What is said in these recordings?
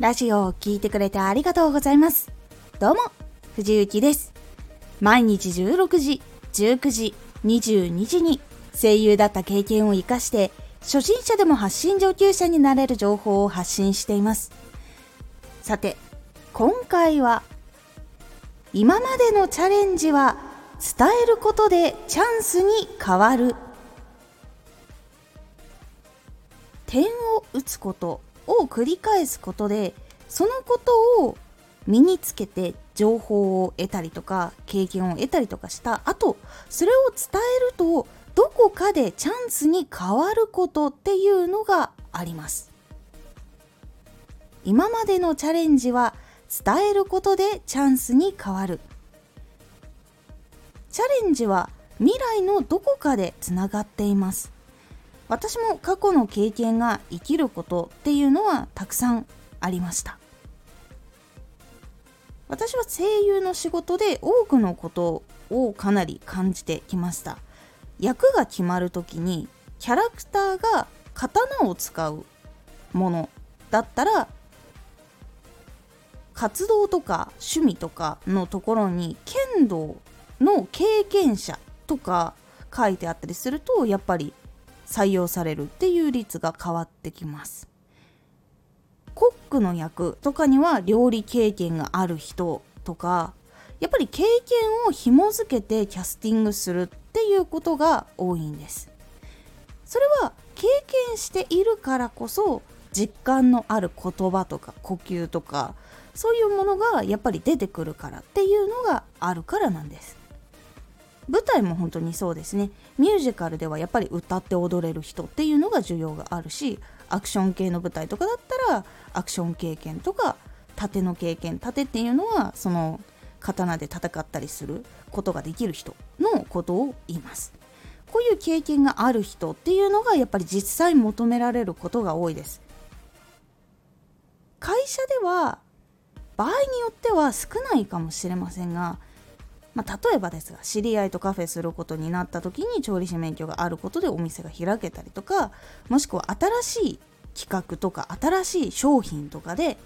ラジオを聴いてくれてありがとうございます。どうも、藤幸です。毎日16時、19時、22時に声優だった経験を活かして、初心者でも発信上級者になれる情報を発信しています。さて、今回は、今までのチャレンジは伝えることでチャンスに変わる。点を打つことを繰り返すことでそのことを身につけて情報を得たりとか経験を得たりとかした。後それを伝えるとどこかでチャンスに変わることっていうのがあります。今までのチャレンジは伝えることでチャンスに変わる。チャレンジは未来のどこかでつながっています。私も過去の経験が生きることっていうのはたくさんありました。私は声優の仕事で多くのことをかなり感じてきました。役が決まる時にキャラクターが刀を使うものだったら活動とか趣味とかのところに剣道の経験者とか書いてあったりするとやっぱり採用されるっていう率が変わってきます。コックの役とかには料理経験がある人とかやっぱり経験を紐付けてキャスティングするっていうことが多いんです。それは経験しているからこそ実感のある言葉とか呼吸とかそういうものがやっぱり出てくるからっていうのがあるからなんです。舞台も本当にそうですね。ミュージカルではやっぱり歌って踊れる人っていうのが需要があるしアクション系の舞台とかだったらアクション経験とか盾の経験盾っていうのはその刀で戦ったりすることができる人のことを言います。こういう経験がある人っていうのがやっぱり実際求められることが多いです。会社では場合によっては少ないかもしれませんがまあ、例えばですが知り合いとカフェすることになった時に調理師免許があることでお店が開けたりとかもしくは新しい企画とか新しい商品とかで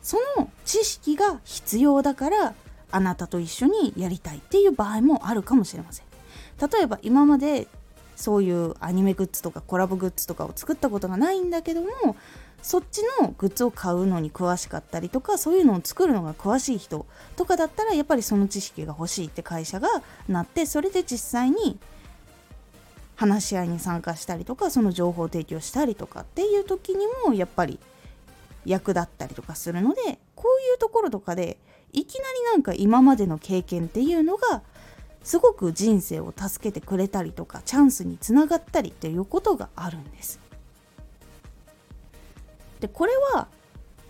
その知識が必要だからあなたと一緒にやりたいっていう場合もあるかもしれません。例えば今までそういうアニメグッズとかコラボグッズとかを作ったことがないんだけどもそっちのグッズを買うのに詳しかったりとかそういうのを作るのが詳しい人とかだったらやっぱりその知識が欲しいって会社がなってそれで実際に話し合いに参加したりとかその情報提供したりとかっていう時にもやっぱり役立ったりとかするのでこういうところとかでいきなりなんか今までの経験っていうのがすごく人生を助けてくれたりとかチャンスにつながったりっていうことがあるんです。でこれは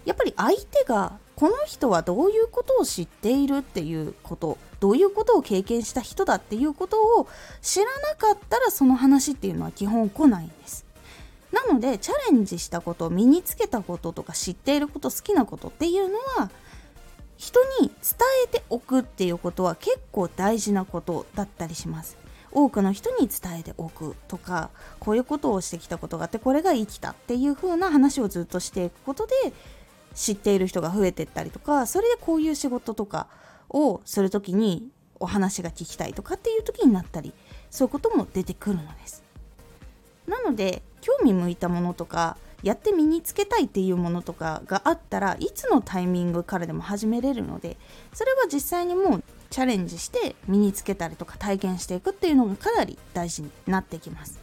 やっぱり相手がこの人はどういうことを知っているっていうことどういうことを経験した人だっていうことを知らなかったらその話っていうのは基本来ないんです。なのでチャレンジしたこと身につけたこととか知っていること好きなことっていうのは人に伝えておくっていうことは結構大事なことだったりします。多くの人に伝えておくとかこういうことをしてきたことがあってこれが生きたっていう風な話をずっとしていくことで知っている人が増えていったりとかそれでこういう仕事とかをする時にお話が聞きたいとかっていう時になったりそういうことも出てくるのです。なので興味向いたものとかやって身につけたいっていうものとかがあったらいつのタイミングからでも始めれるのでそれは実際にもうチャレンジして身につけたりとか体験していくっていうのがかなり大事になってきます。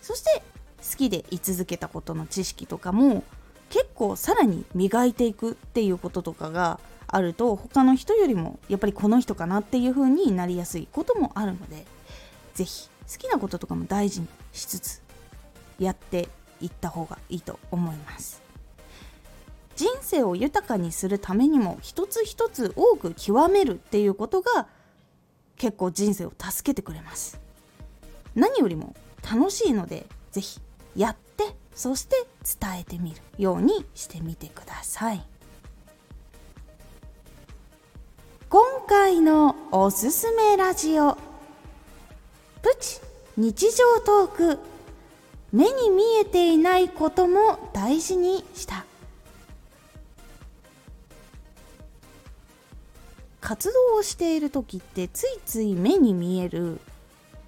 そして好きで居続けたことの知識とかも結構さらに磨いていくっていうこととかがあると他の人よりもやっぱりこの人かなっていう風になりやすいこともあるので是非好きなこととかも大事にしつつやっていった方がいいと思います。人生を豊かにするためにも一つ一つ多く極めるっていうことが結構人生を助けてくれます。何よりも楽しいので是非やってそして伝えてみるようにしてみてください。今回のおすすめラジオ。プチ日常トーク。目に見えていないことも大事にした。活動をしている時ってついつい目に見える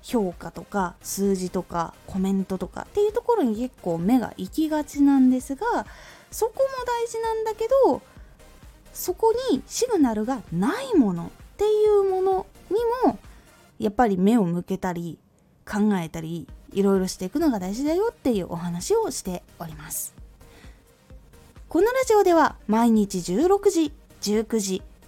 評価とか数字とかコメントとかっていうところに結構目が行きがちなんですがそこも大事なんだけどそこにシグナルがないものっていうものにもやっぱり目を向けたり考えたりいろいろしていくのが大事だよっていうお話をしております。このラジオでは毎日16時19時